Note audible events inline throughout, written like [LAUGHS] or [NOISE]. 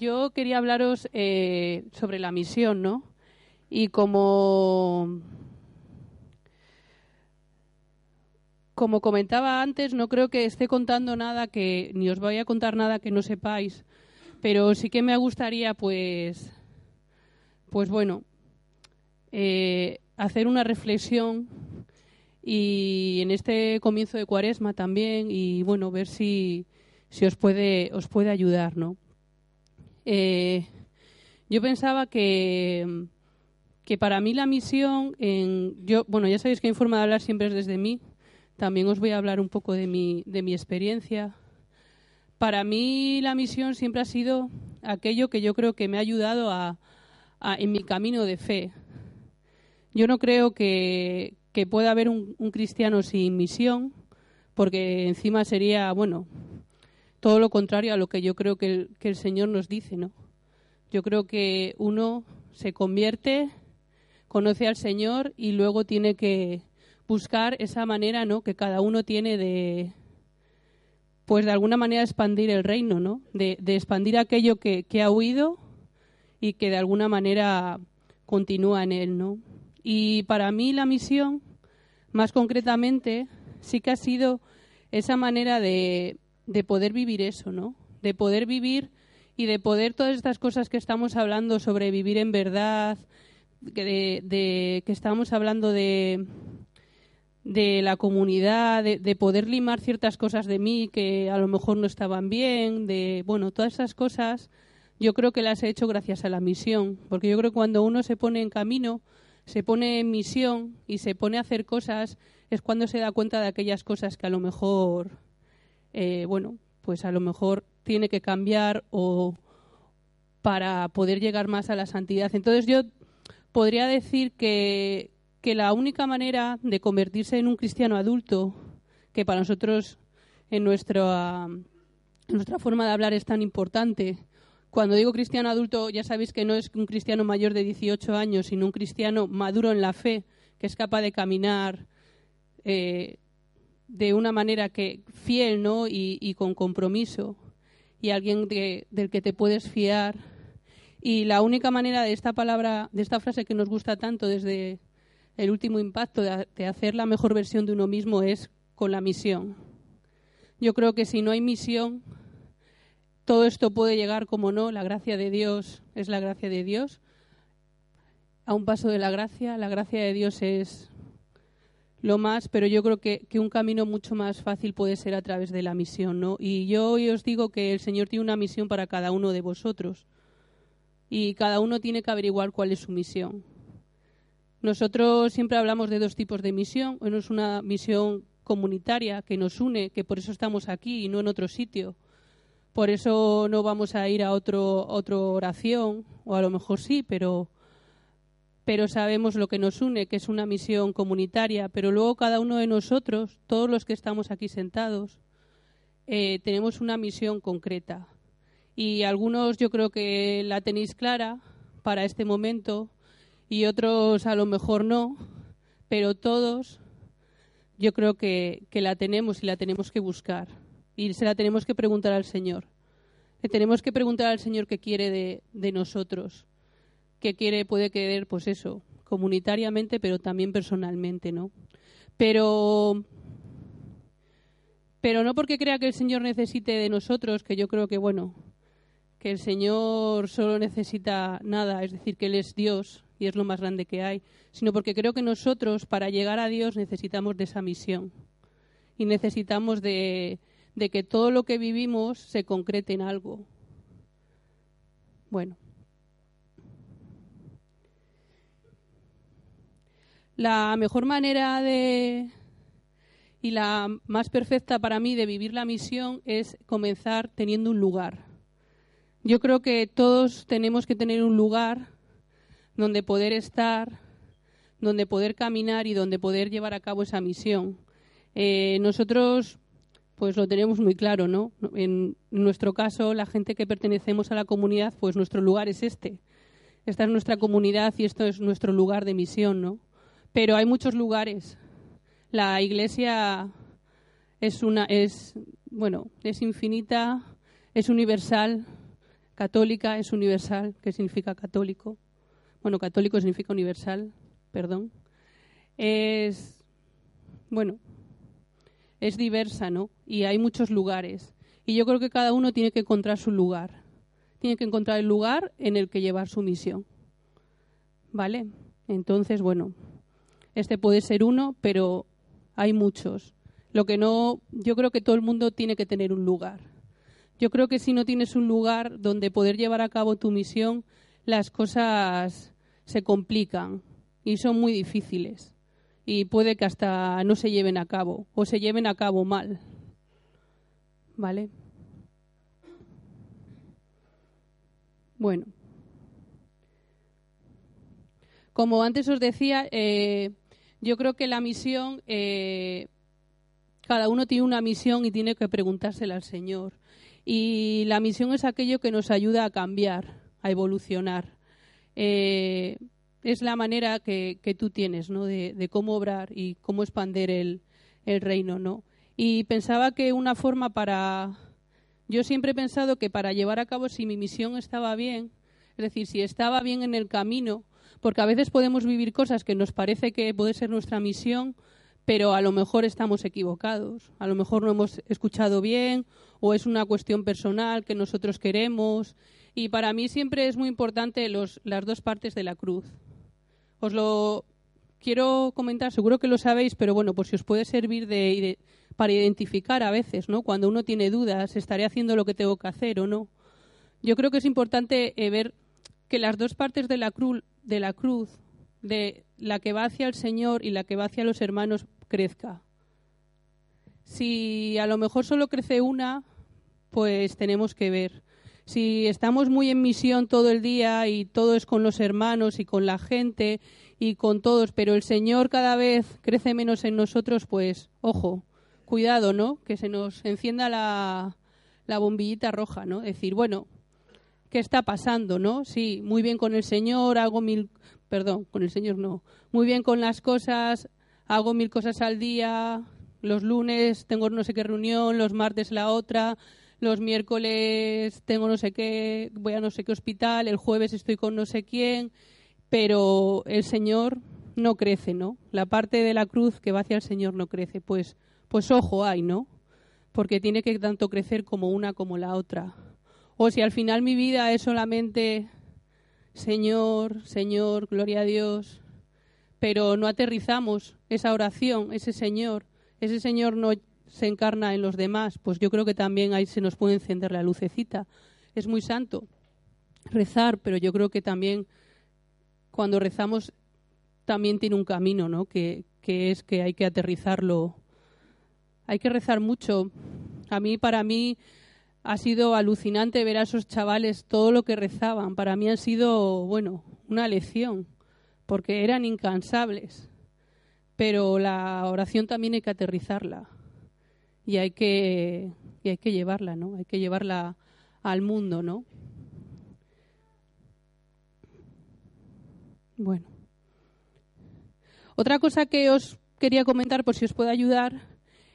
Yo quería hablaros eh, sobre la misión, ¿no? Y como, como comentaba antes, no creo que esté contando nada que, ni os vaya a contar nada que no sepáis, pero sí que me gustaría, pues, pues bueno, eh, hacer una reflexión y en este comienzo de cuaresma también y bueno, ver si, si os puede, os puede ayudar, ¿no? Eh, yo pensaba que, para mí la misión, en, yo, bueno, ya sabéis que mi forma de hablar siempre es desde mí, también os voy a hablar un poco de mi, de mi experiencia. Para mí la misión siempre ha sido aquello que yo creo que me ha ayudado a, en mi camino de fe. Yo no creo que, pueda haber un cristiano sin misión, porque encima sería, bueno, todo lo contrario a lo que yo creo que el, Señor nos dice, ¿no? Yo creo que uno se convierte, conoce al Señor y luego tiene que buscar esa manera, ¿no? Que cada uno tiene de, pues de alguna manera expandir el reino, ¿no? De, expandir aquello que, que ha oído y que de alguna manera continúa en él, ¿no? Y para mí la misión, más concretamente, sí que ha sido esa manera de, de poder vivir eso, ¿no? De poder vivir y de poder todas estas cosas que estamos hablando sobre vivir en verdad, de, de- que estamos hablando de, de la comunidad, de, de poder limar ciertas cosas de mí que a lo mejor no estaban bien, de, bueno, todas esas cosas yo creo que las he hecho gracias a la misión, porque yo creo que cuando uno se pone en camino, se pone en misión y se pone a hacer cosas, es cuando se da cuenta de aquellas cosas que a lo mejor, eh, bueno, pues a lo mejor tiene que cambiar o para poder llegar más a la santidad. Entonces yo podría decir que, que la única manera de convertirse en un cristiano adulto, que para nosotros en nuestra, en nuestra forma de hablar es tan importante, cuando digo cristiano adulto, ya sabéis que no es un cristiano mayor de 18 años, sino un cristiano maduro en la fe, que es capaz de caminar eh, de una manera que fiel ¿no? y, con compromiso, y alguien de- del que te puedes fiar. Y la única manera de esta palabra, de esta frase que nos gusta tanto desde el último impacto de hacer la mejor versión de uno mismo es con la misión. Yo creo que si no hay misión, todo esto puede llegar como no, la gracia de Dios es la gracia de Dios. A un paso de la gracia, la gracia de Dios es lo más, pero yo creo que, que un camino mucho más fácil puede ser a través de la misión, ¿no? Y yo hoy os digo que el Señor tiene una misión para cada uno de vosotros. Y cada uno tiene que averiguar cuál es su misión. Nosotros siempre hablamos de dos tipos de misión. Uno es una misión comunitaria que nos une, que por eso estamos aquí y no en otro sitio. Por eso no vamos a ir a otro otra oración, o a lo mejor sí, pero pero sabemos lo que nos une, que es una misión comunitaria. Pero luego cada uno de nosotros, todos los que estamos aquí sentados, eh, tenemos una misión concreta. Y algunos yo creo que la tenéis clara para este momento y otros a lo mejor no, pero todos yo creo que, la tenemos y la tenemos que buscar. Y se la tenemos que preguntar al Señor. Le tenemos que preguntar al Señor qué quiere de nosotros. Qué quiere, puede querer, pues eso, comunitariamente, pero también personalmente, ¿no? Pero pero no porque crea que el Señor necesite de nosotros, que yo creo que, bueno, que el Señor solo necesita nada, es decir, que Él es Dios y es lo más grande que hay, sino porque creo que nosotros, para llegar a Dios, necesitamos de esa misión y necesitamos de, de que todo lo que vivimos se concrete en algo. Bueno. La mejor manera de, y la más perfecta para mí de vivir la misión es comenzar teniendo un lugar. Yo creo que todos tenemos que tener un lugar donde poder estar, donde poder caminar y donde poder llevar a cabo esa misión. Eh, nosotros pues lo tenemos muy claro, ¿no? En nuestro caso, la gente que pertenecemos a la comunidad, pues nuestro lugar es este. Esta es nuestra comunidad y esto es nuestro lugar de misión, ¿no? Pero hay muchos lugares. La iglesia es una es bueno, es infinita, es universal, católica es universal, ¿qué significa católico? Bueno, católico significa universal, perdón. Es bueno, es diversa, ¿no? Y hay muchos lugares. Y yo creo que cada uno tiene que encontrar su lugar. Tiene que encontrar el lugar en el que llevar su misión. ¿Vale? Entonces, bueno, este puede ser uno, pero hay muchos. Lo que no, yo creo que todo el mundo tiene que tener un lugar. Yo creo que si no tienes un lugar donde poder llevar a cabo tu misión, las cosas se complican y son muy difíciles y puede que hasta no se lleven a cabo o se lleven a cabo mal. ¿Vale? Bueno. Como antes os decía, eh, yo creo que la misión, eh, cada uno tiene una misión y tiene que preguntársela al Señor. Y la misión es aquello que nos ayuda a cambiar, a evolucionar. Eh, es la manera que, tú tienes, ¿no? De, cómo obrar y cómo expander el, el reino, ¿no? Y pensaba que una forma para... Yo siempre he pensado que para llevar a cabo si mi misión estaba bien, es decir, si estaba bien en el camino, porque a veces podemos vivir cosas que nos parece que puede ser nuestra misión, pero a lo mejor estamos equivocados, a lo mejor no hemos escuchado bien o es una cuestión personal que nosotros queremos. Y para mí siempre es muy importante las dos partes de la cruz. Os lo quiero comentar, seguro que lo sabéis, pero bueno, por si os puede servir de, para identificar a veces, ¿no? Cuando uno tiene dudas, ¿estaré haciendo lo que tengo que hacer o no? Yo creo que es importante eh, ver que las dos partes de la, cruz, de la cruz, de la que va hacia el Señor y la que va hacia los hermanos, crezca. Si a lo mejor solo crece una, pues tenemos que ver si estamos muy en misión todo el día y todo es con los hermanos y con la gente y con todos, pero el Señor cada vez crece menos en nosotros, pues ojo, cuidado, ¿no? Que se nos encienda la, la bombillita roja, ¿no? Decir, bueno, ¿qué está pasando, no? Sí, muy bien con el Señor, hago mil, perdón, con el Señor no, muy bien con las cosas, hago mil cosas al día, los lunes tengo no sé qué reunión, los martes la otra, los miércoles tengo no sé qué, voy a no sé qué hospital, el jueves estoy con no sé quién, pero el Señor no crece, ¿no? La parte de la cruz que va hacia el Señor no crece, pues, pues ojo hay, ¿no? Porque tiene que tanto crecer como una como la otra. O si al final mi vida es solamente Señor, Señor, gloria a Dios, pero no aterrizamos esa oración, ese Señor, ese Señor no se encarna en los demás, pues yo creo que también ahí se nos puede encender la lucecita. Es muy santo rezar, pero yo creo que también cuando rezamos también tiene un camino, ¿no? Que, que es que hay que aterrizarlo. Hay que rezar mucho. A mí, para mí, ha sido alucinante ver a esos chavales todo lo que rezaban. Para mí ha sido, bueno, una lección, porque eran incansables. Pero la oración también hay que aterrizarla y hay que, y hay que llevarla, ¿no? Hay que llevarla al mundo, ¿no? Bueno. Otra cosa que os quería comentar, por si os puede ayudar,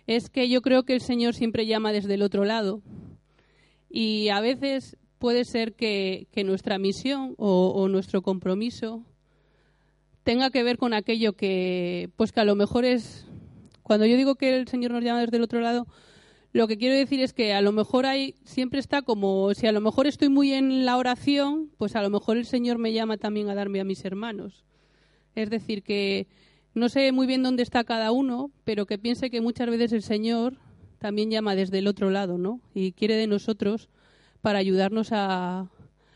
es que yo creo que el Señor siempre llama desde el otro lado. Y a veces puede ser que, nuestra misión o, o, nuestro compromiso tenga que ver con aquello que, pues que a lo mejor es cuando yo digo que el Señor nos llama desde el otro lado, lo que quiero decir es que a lo mejor hay, siempre está como, si a lo mejor estoy muy en la oración, pues a lo mejor el Señor me llama también a darme a mis hermanos. Es decir, que no sé muy bien dónde está cada uno, pero que piense que muchas veces el Señor también llama desde el otro lado, ¿no? Y quiere de nosotros para ayudarnos a,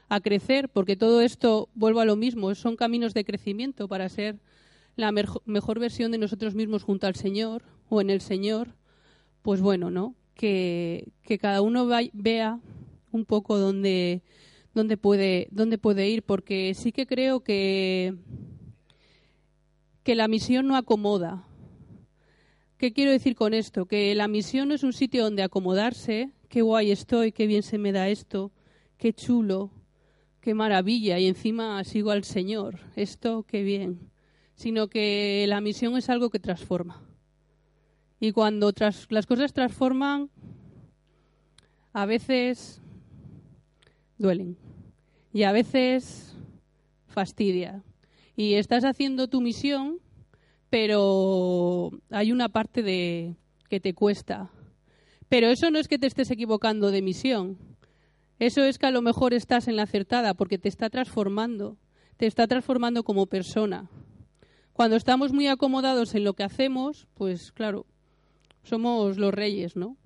a crecer, porque todo esto, vuelvo a lo mismo, son caminos de crecimiento para ser la mejor versión de nosotros mismos junto al Señor, o en el Señor, pues bueno, ¿no? Que, cada uno vea un poco dónde, puede, dónde puede ir, porque sí que creo que, que la misión no acomoda. ¿Qué quiero decir con esto? Que la misión no es un sitio donde acomodarse, qué guay estoy, qué bien se me da esto, qué chulo, qué maravilla, y encima sigo al Señor, esto qué bien, sino que la misión es algo que transforma. Y cuando las cosas transforman, a veces duelen y a veces fastidia. Y estás haciendo tu misión, pero hay una parte de que te cuesta. Pero eso no es que te estés equivocando de misión. Eso es que a lo mejor estás en la acertada porque te está transformando, te está transformando como persona. Cuando estamos muy acomodados en lo que hacemos, pues claro, somos los reyes, ¿no?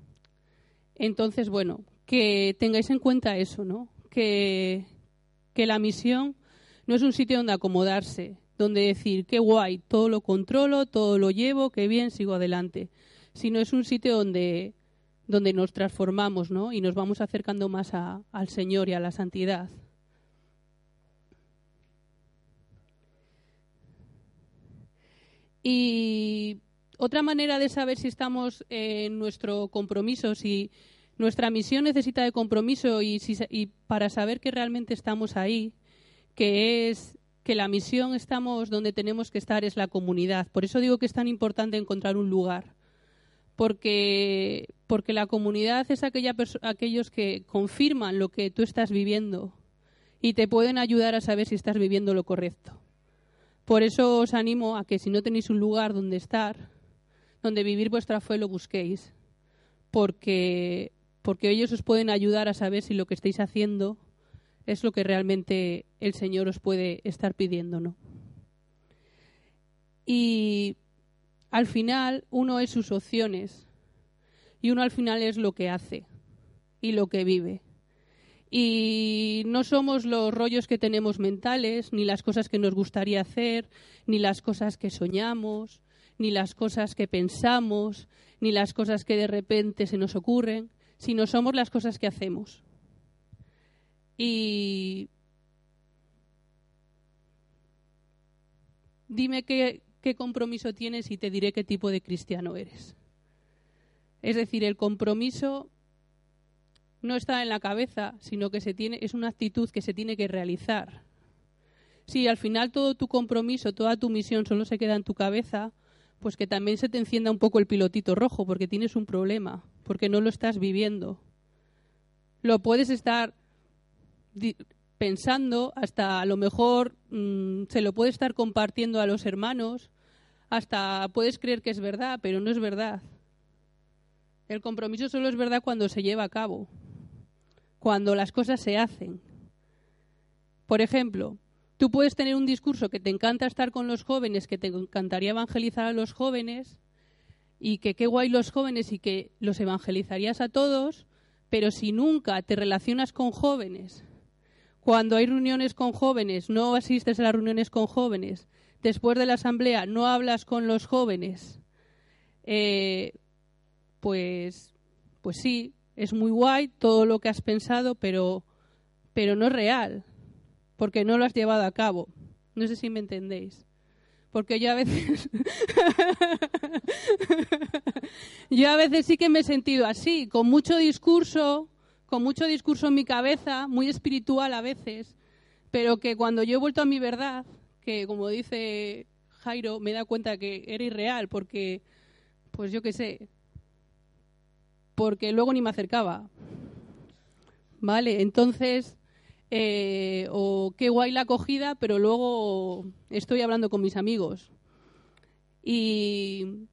Entonces, bueno, que tengáis en cuenta eso, ¿no? Que, que la misión no es un sitio donde acomodarse, donde decir, qué guay, todo lo controlo, todo lo llevo, qué bien, sigo adelante, sino es un sitio donde, donde nos transformamos, ¿no? Y nos vamos acercando más al Señor y a la santidad. Y otra manera de saber si estamos en nuestro compromiso, si nuestra misión necesita de compromiso y, para saber que realmente estamos ahí, que es que la misión estamos donde tenemos que estar es la comunidad. Por eso digo que es tan importante encontrar un lugar. Porque, porque la comunidad es aquella aquellos que confirman lo que tú estás viviendo y te pueden ayudar a saber si estás viviendo lo correcto. Por eso os animo a que si no tenéis un lugar donde estar, donde vivir vuestra fe lo busquéis, porque, porque ellos os pueden ayudar a saber si lo que estáis haciendo es lo que realmente el Señor os puede estar pidiendo, ¿no? Y al final uno es sus opciones y uno al final es lo que hace y lo que vive. Y no somos los rollos que tenemos mentales, ni las cosas que nos gustaría hacer, ni las cosas que soñamos, ni las cosas que pensamos, ni las cosas que de repente se nos ocurren, sino somos las cosas que hacemos. Y dime qué, compromiso tienes y te diré qué tipo de cristiano eres. Es decir, el compromiso no está en la cabeza, sino que es una actitud que se tiene que realizar. Si al final todo tu compromiso, toda tu misión solo se queda en tu cabeza, pues que también se te encienda un poco el pilotito rojo, porque tienes un problema, porque no lo estás viviendo. Lo puedes estar pensando, hasta a lo mejor mm, se lo puede estar compartiendo a los hermanos, hasta puedes creer que es verdad, pero no es verdad. El compromiso solo es verdad cuando se lleva a cabo, cuando las cosas se hacen. Por ejemplo, Tú puedes tener un discurso que te encanta estar con los jóvenes, que te encantaría evangelizar a los jóvenes y que qué guay los jóvenes y que los evangelizarías a todos, pero si nunca te relacionas con jóvenes, cuando hay reuniones con jóvenes, no asistes a las reuniones con jóvenes, después de la asamblea no hablas con los jóvenes, eh, pues, pues sí, es muy guay todo lo que has pensado, pero, pero no es real porque no lo has llevado a cabo. No sé si me entendéis. Porque yo a veces [LAUGHS] yo a veces sí que me he sentido así, con mucho discurso, con mucho discurso en mi cabeza, muy espiritual a veces, pero que cuando yo he vuelto a mi verdad, que como dice Jairo, me da cuenta que era irreal porque pues yo qué sé, porque luego ni me acercaba. Vale, entonces eh, o qué guay la acogida, pero luego estoy hablando con mis amigos. Y,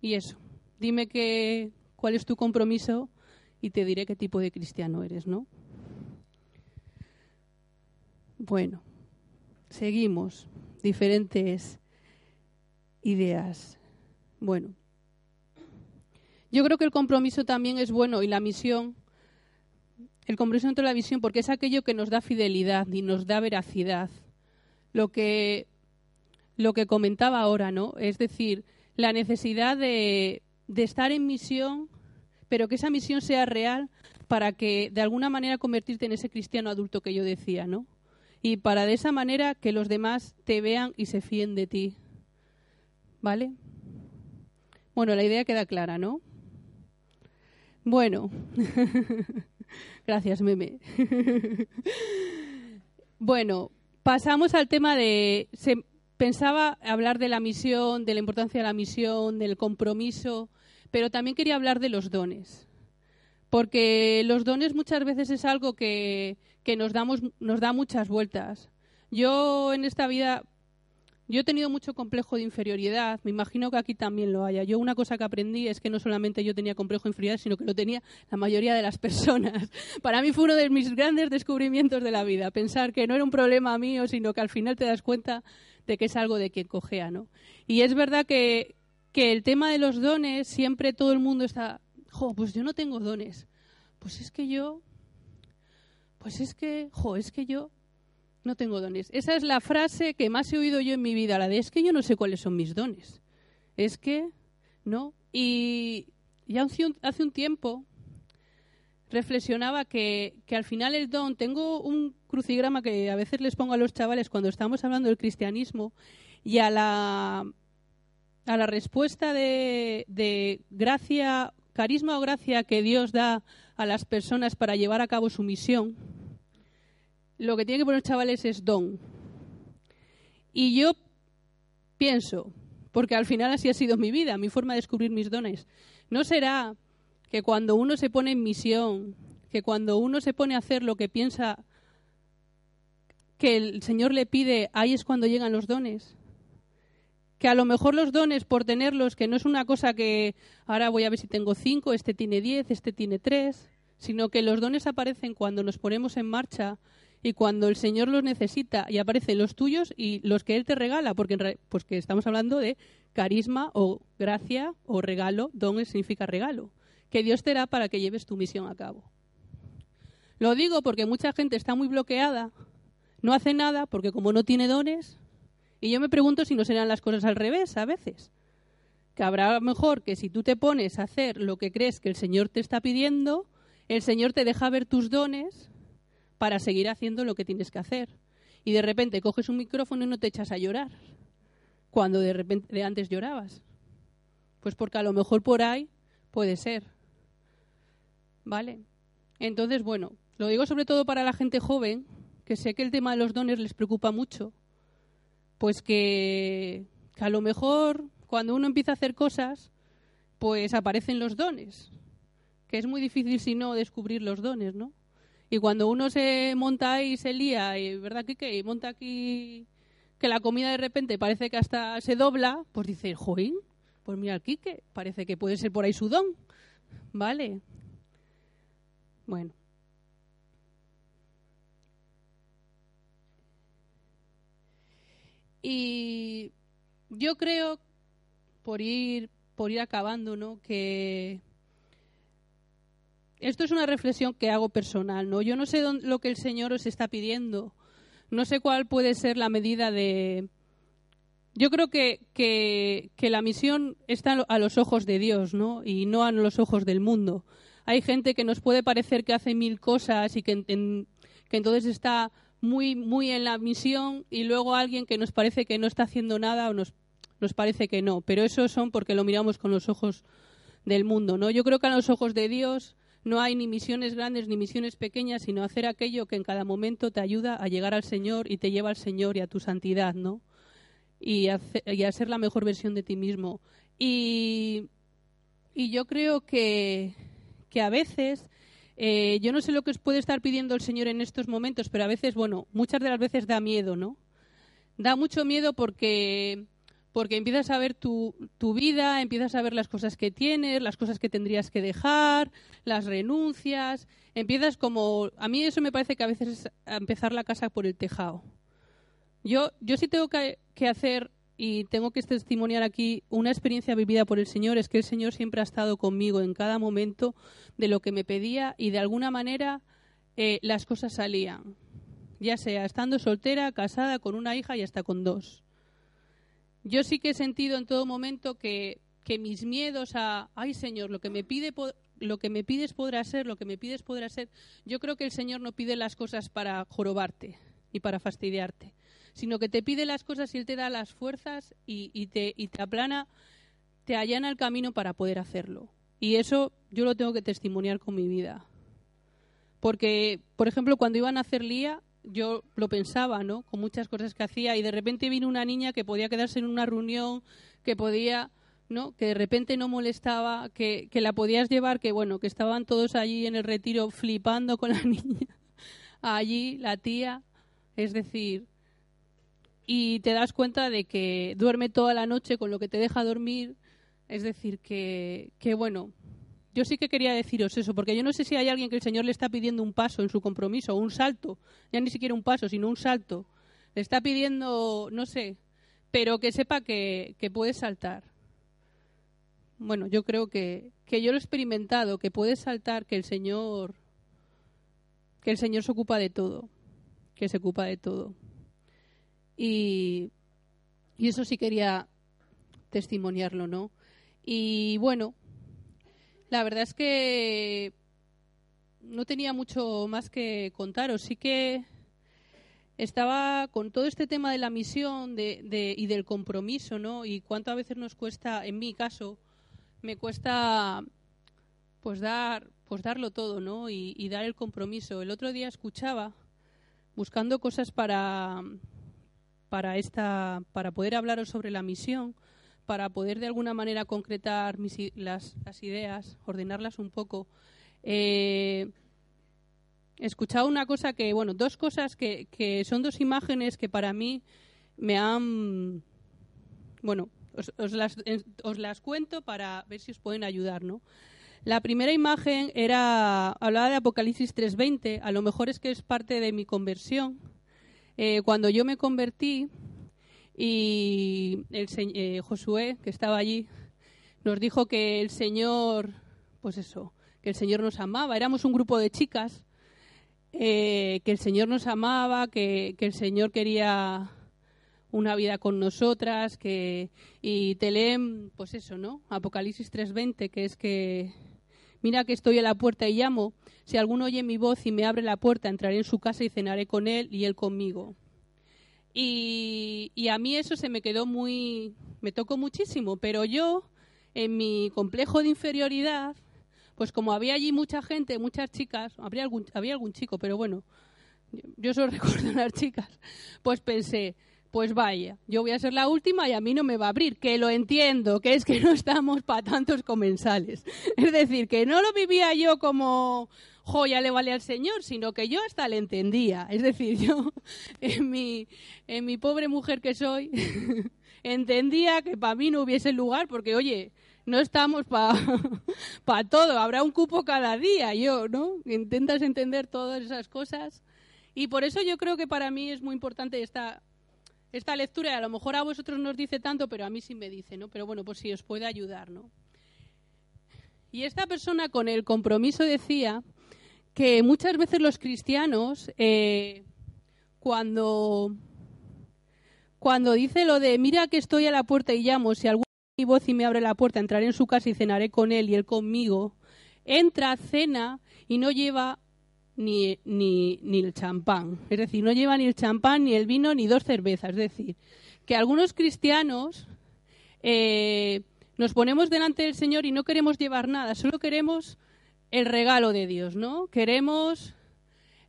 y eso, dime que, cuál es tu compromiso y te diré qué tipo de cristiano eres, ¿no? Bueno, seguimos. Diferentes ideas. Bueno, yo creo que el compromiso también es bueno y la misión el compromiso entre la visión, porque es aquello que nos da fidelidad y nos da veracidad. Lo que, lo que comentaba ahora, ¿no? Es decir, la necesidad de, de estar en misión, pero que esa misión sea real para que de alguna manera convertirte en ese cristiano adulto que yo decía, ¿no? Y para de esa manera que los demás te vean y se fíen de ti. ¿Vale? Bueno, la idea queda clara, ¿no? Bueno, [LAUGHS] gracias, meme. [LAUGHS] bueno, pasamos al tema de. Se pensaba hablar de la misión, de la importancia de la misión, del compromiso, pero también quería hablar de los dones. Porque los dones muchas veces es algo que, que nos, damos, nos da muchas vueltas. Yo en esta vida yo he tenido mucho complejo de inferioridad, me imagino que aquí también lo haya. Yo una cosa que aprendí es que no solamente yo tenía complejo de inferioridad, sino que lo tenía la mayoría de las [LAUGHS] personas. Para mí fue uno de mis grandes descubrimientos de la vida, pensar que no era un problema mío, sino que al final te das cuenta de que es algo de quien cojea, ¿no? Y es verdad que, que el tema de los dones, siempre todo el mundo está, jo, pues yo no tengo dones. Pues es que yo, pues es que, jo, es que yo, no tengo dones. Esa es la frase que más he oído yo en mi vida, la de es que yo no sé cuáles son mis dones. Es que, ¿no? Y ya hace un tiempo reflexionaba que, que, al final el don, tengo un crucigrama que a veces les pongo a los chavales cuando estamos hablando del cristianismo y a la, a la respuesta de, gracia, carisma o gracia que Dios da a las personas para llevar a cabo su misión lo que tiene que poner chavales es don. Y yo pienso, porque al final así ha sido mi vida, mi forma de descubrir mis dones, ¿no será que cuando uno se pone en misión, que cuando uno se pone a hacer lo que piensa que el Señor le pide, ahí es cuando llegan los dones? Que a lo mejor los dones, por tenerlos, que no es una cosa que ahora voy a ver si tengo cinco, este tiene diez, este tiene tres, sino que los dones aparecen cuando nos ponemos en marcha y cuando el Señor los necesita y aparecen los tuyos y los que Él te regala, porque pues que estamos hablando de carisma o gracia o regalo, don significa regalo, que Dios te da para que lleves tu misión a cabo. Lo digo porque mucha gente está muy bloqueada, no hace nada porque como no tiene dones, y yo me pregunto si no serán las cosas al revés a veces. Que habrá mejor que si tú te pones a hacer lo que crees que el Señor te está pidiendo, el Señor te deja ver tus dones para seguir haciendo lo que tienes que hacer. Y de repente coges un micrófono y no te echas a llorar, cuando de repente antes llorabas. Pues porque a lo mejor por ahí puede ser. ¿Vale? Entonces, bueno, lo digo sobre todo para la gente joven, que sé que el tema de los dones les preocupa mucho, pues que, a lo mejor cuando uno empieza a hacer cosas, pues aparecen los dones, que es muy difícil si no descubrir los dones, ¿no? Y cuando uno se monta y se lía, y, ¿verdad, que Y monta aquí que la comida de repente parece que hasta se dobla, pues dice, joín, pues mira Quique, parece que puede ser por ahí su don. ¿Vale? Bueno. Y yo creo, por ir, por ir acabando, ¿no? que esto es una reflexión que hago personal, ¿no? Yo no sé lo que el Señor os está pidiendo. No sé cuál puede ser la medida de. Yo creo que, que, la misión está a los ojos de Dios, ¿no? Y no a los ojos del mundo. Hay gente que nos puede parecer que hace mil cosas y que, que entonces está muy, muy en la misión y luego alguien que nos parece que no está haciendo nada o nos, nos parece que no. Pero eso son porque lo miramos con los ojos del mundo, ¿no? Yo creo que a los ojos de Dios no hay ni misiones grandes ni misiones pequeñas, sino hacer aquello que en cada momento te ayuda a llegar al Señor y te lleva al Señor y a tu santidad, ¿no? Y a, ser la mejor versión de ti mismo. Y, yo creo que, que a veces, eh, yo no sé lo que os puede estar pidiendo el Señor en estos momentos, pero a veces, bueno, muchas de las veces da miedo, ¿no? Da mucho miedo porque porque empiezas a ver tu, tu, vida, empiezas a ver las cosas que tienes, las cosas que tendrías que dejar, las renuncias, empiezas como... A mí eso me parece que a veces es empezar la casa por el tejado. Yo, yo sí tengo que, que hacer y tengo que testimoniar aquí una experiencia vivida por el Señor, es que el Señor siempre ha estado conmigo en cada momento de lo que me pedía y de alguna manera eh, las cosas salían, ya sea estando soltera, casada, con una hija y hasta con dos. yo sí que he sentido en todo momento que, que mis miedos a, ay Señor, lo que me pide lo que me pides podrá ser, lo que me pides podrá ser. Yo creo que el Señor no pide las cosas para jorobarte y para fastidiarte, sino que te pide las cosas y Él te da las fuerzas y, te, y te aplana, te allana el camino para poder hacerlo. Y eso yo lo tengo que testimoniar con mi vida. Porque, por ejemplo, cuando iban a hacer Lía, yo lo pensaba, ¿no? Con muchas cosas que hacía y de repente vino una niña que podía quedarse en una reunión, que podía, ¿no? Que de repente no molestaba, que la podías llevar, que bueno, que estaban todos allí en el retiro flipando con la [LAUGHS] niña. Allí, la tía, es decir, y te das cuenta de que duerme toda la noche con lo que te deja dormir, es decir, que, que bueno, yo sí que quería deciros eso, porque yo no sé si hay alguien que el Señor le está pidiendo un paso en su compromiso, un salto, ya ni siquiera un paso, sino un salto. Le está pidiendo, no sé, pero que sepa que, que puede saltar. Bueno, yo creo que, que yo lo he experimentado, que puede saltar, que el Señor, que el Señor se ocupa de todo, que se ocupa de todo. Y, eso sí quería testimoniarlo, ¿no? Y bueno, la verdad es que no tenía mucho más que contaros. Sí que estaba con todo este tema de la misión y del compromiso, ¿no? Y cuánto a veces nos cuesta, en mi caso, me cuesta pues dar pues darlo todo, ¿no? Y dar el compromiso. El otro día escuchaba buscando cosas para para esta para poder hablaros sobre la misión para poder de alguna manera concretar mis, las, las, ideas, ordenarlas un poco. Eh, he escuchado una cosa que, bueno, dos cosas que, que, son dos imágenes que para mí me han, bueno, os, os, las, os las cuento para ver si os pueden ayudar, ¿no? La primera imagen era, hablaba de Apocalipsis 3.20, a lo mejor es que es parte de mi conversión. Eh, cuando yo me convertí, y el eh, Josué, que estaba allí, nos dijo que el Señor, pues eso, que el Señor nos amaba. Éramos un grupo de chicas, eh, que el Señor nos amaba, que, el Señor quería una vida con nosotras, que y te leen, pues eso, ¿no? Apocalipsis 3:20, que es que mira que estoy a la puerta y llamo. Si alguno oye mi voz y me abre la puerta, entraré en su casa y cenaré con él y él conmigo. Y, a mí eso se me quedó muy, me tocó muchísimo, pero yo, en mi complejo de inferioridad, pues como había allí mucha gente, muchas chicas, habría algún, había algún chico, pero bueno, yo solo [LAUGHS] recuerdo las chicas, pues pensé, pues vaya, yo voy a ser la última y a mí no me va a abrir, que lo entiendo, que es que no estamos para tantos comensales. [LAUGHS] Es decir, que no lo vivía yo como, joya le vale al Señor, sino que yo hasta le entendía. Es decir, [LAUGHS] yo en mi, en mi pobre mujer que soy, [LAUGHS] entendía que para mí no hubiese lugar, porque oye, no estamos para pa todo, habrá un cupo cada día, yo, ¿no? Intentas entender todas esas cosas. Y por eso yo creo que para mí es muy importante esta, esta lectura, a lo mejor a vosotros no os dice tanto, pero a mí sí me dice, ¿no? Pero bueno, pues si os puede ayudar, ¿no? Y esta persona con el compromiso decía que muchas veces los cristianos, eh, cuando, cuando dice lo de mira que estoy a la puerta y llamo, si alguno mi voz y me abre la puerta, entraré en su casa y cenaré con él y él conmigo, entra, cena y no lleva ni, ni, ni el champán. Es decir, no lleva ni el champán, ni el vino, ni dos cervezas. Es decir, que algunos cristianos eh, nos ponemos delante del Señor y no queremos llevar nada, solo queremos el regalo de Dios, ¿no? Queremos,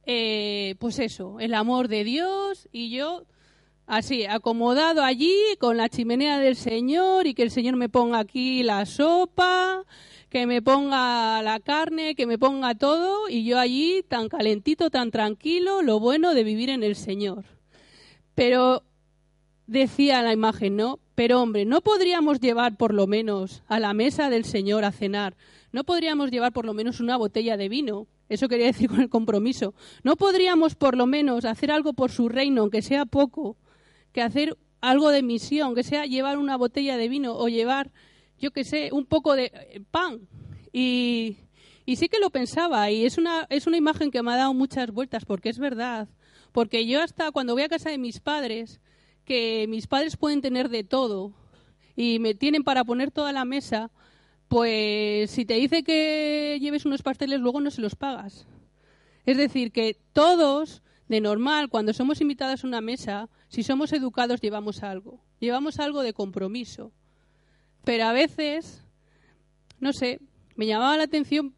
eh, pues eso, el amor de Dios y yo así, acomodado allí con la chimenea del Señor y que el Señor me ponga aquí la sopa, que me ponga la carne, que me ponga todo y yo allí tan calentito, tan tranquilo, lo bueno de vivir en el Señor. Pero decía la imagen, ¿no? Pero hombre, ¿no podríamos llevar por lo menos a la mesa del Señor a cenar ¿No podríamos llevar por lo menos una botella de vino? Eso quería decir con el compromiso. ¿No podríamos por lo menos hacer algo por su reino, aunque sea poco, que hacer algo de misión, que sea llevar una botella de vino o llevar, yo qué sé, un poco de eh, pan? Y, y sí que lo pensaba y es una, es una imagen que me ha dado muchas vueltas porque es verdad. Porque yo hasta cuando voy a casa de mis padres, que mis padres pueden tener de todo y me tienen para poner toda la mesa, pues si te dice que lleves unos pasteles, luego no se los pagas. Es decir, que todos, de normal, cuando somos invitados a una mesa, si somos educados, llevamos algo. Llevamos algo de compromiso. Pero a veces, no sé, me llamaba la atención,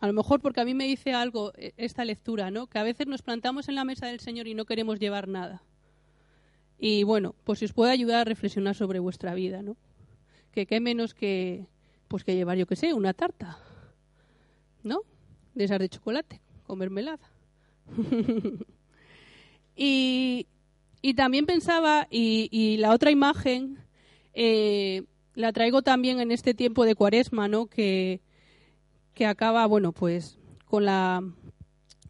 a lo mejor porque a mí me dice algo eh, esta lectura, ¿no? Que a veces nos plantamos en la mesa del Señor y no queremos llevar nada. Y bueno, pues si os puede ayudar a reflexionar sobre vuestra vida, ¿no? Que qué menos que, pues que llevar, yo qué sé, una tarta, ¿no? De esas de chocolate, con mermelada. [LAUGHS] y, y, también pensaba, y, y la otra imagen eh, la traigo también en este tiempo de cuaresma, ¿no? Que, que acaba, bueno, pues con la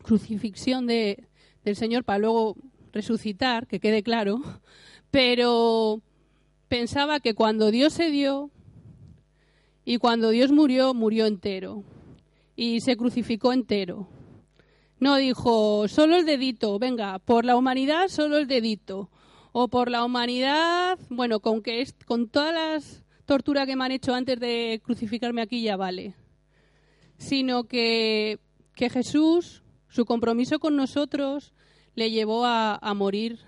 crucifixión de, del Señor para luego resucitar, que quede claro, [LAUGHS] pero pensaba que cuando Dios se dio y cuando Dios murió, murió entero y se crucificó entero. No dijo solo el dedito, venga, por la humanidad solo el dedito. O por la humanidad, bueno, con que es, con todas las torturas que me han hecho antes de crucificarme aquí ya vale. Sino que, que Jesús, su compromiso con nosotros, le llevó a, morir,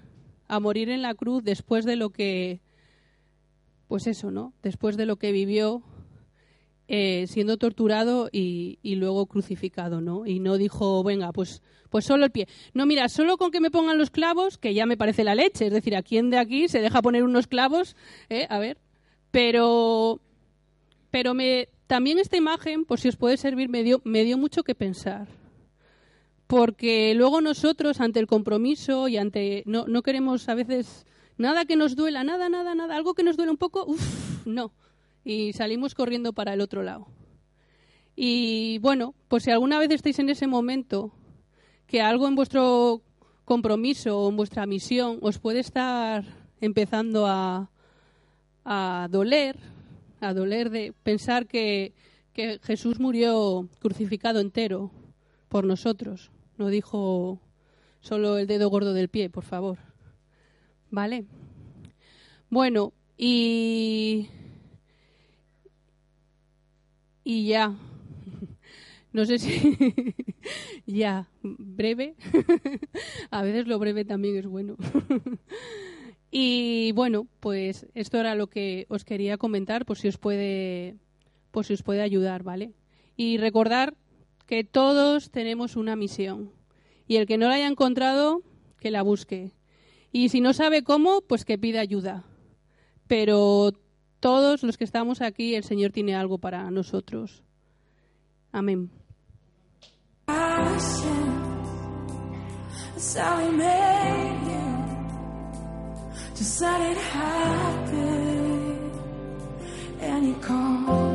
a morir en la cruz después de lo que, pues eso, ¿no? Después de lo que vivió eh, siendo torturado y, luego crucificado, ¿no? Y no dijo, venga, pues, pues solo el pie. No, mira, solo con que me pongan los clavos, que ya me parece la leche. Es decir, ¿a quién de aquí se deja poner unos clavos? Eh? A ver. Pero, pero me, también esta imagen, por si os puede servir, me dio, me dio mucho que pensar porque luego nosotros ante el compromiso y ante no, no queremos a veces nada que nos duela, nada, nada, nada, algo que nos duela un poco, uff, no. Y salimos corriendo para el otro lado. Y bueno, pues si alguna vez estáis en ese momento que algo en vuestro compromiso o en vuestra misión os puede estar empezando a, a doler, a doler de pensar que, que Jesús murió crucificado entero por nosotros no dijo solo el dedo gordo del pie, por favor. ¿Vale? Bueno, y. Y ya. [LAUGHS] No sé si. [LAUGHS] ya. Breve. [LAUGHS] A veces lo breve también es bueno. Y bueno, pues esto era lo que os quería comentar, por si os puede. Por si os puede ayudar, ¿vale? Y recordar que todos tenemos una misión y el que no la haya encontrado, que la busque. Y si no sabe cómo, pues que pida ayuda. Pero todos los que estamos aquí, el Señor tiene algo para nosotros. Amén. Just let it happen. And you call.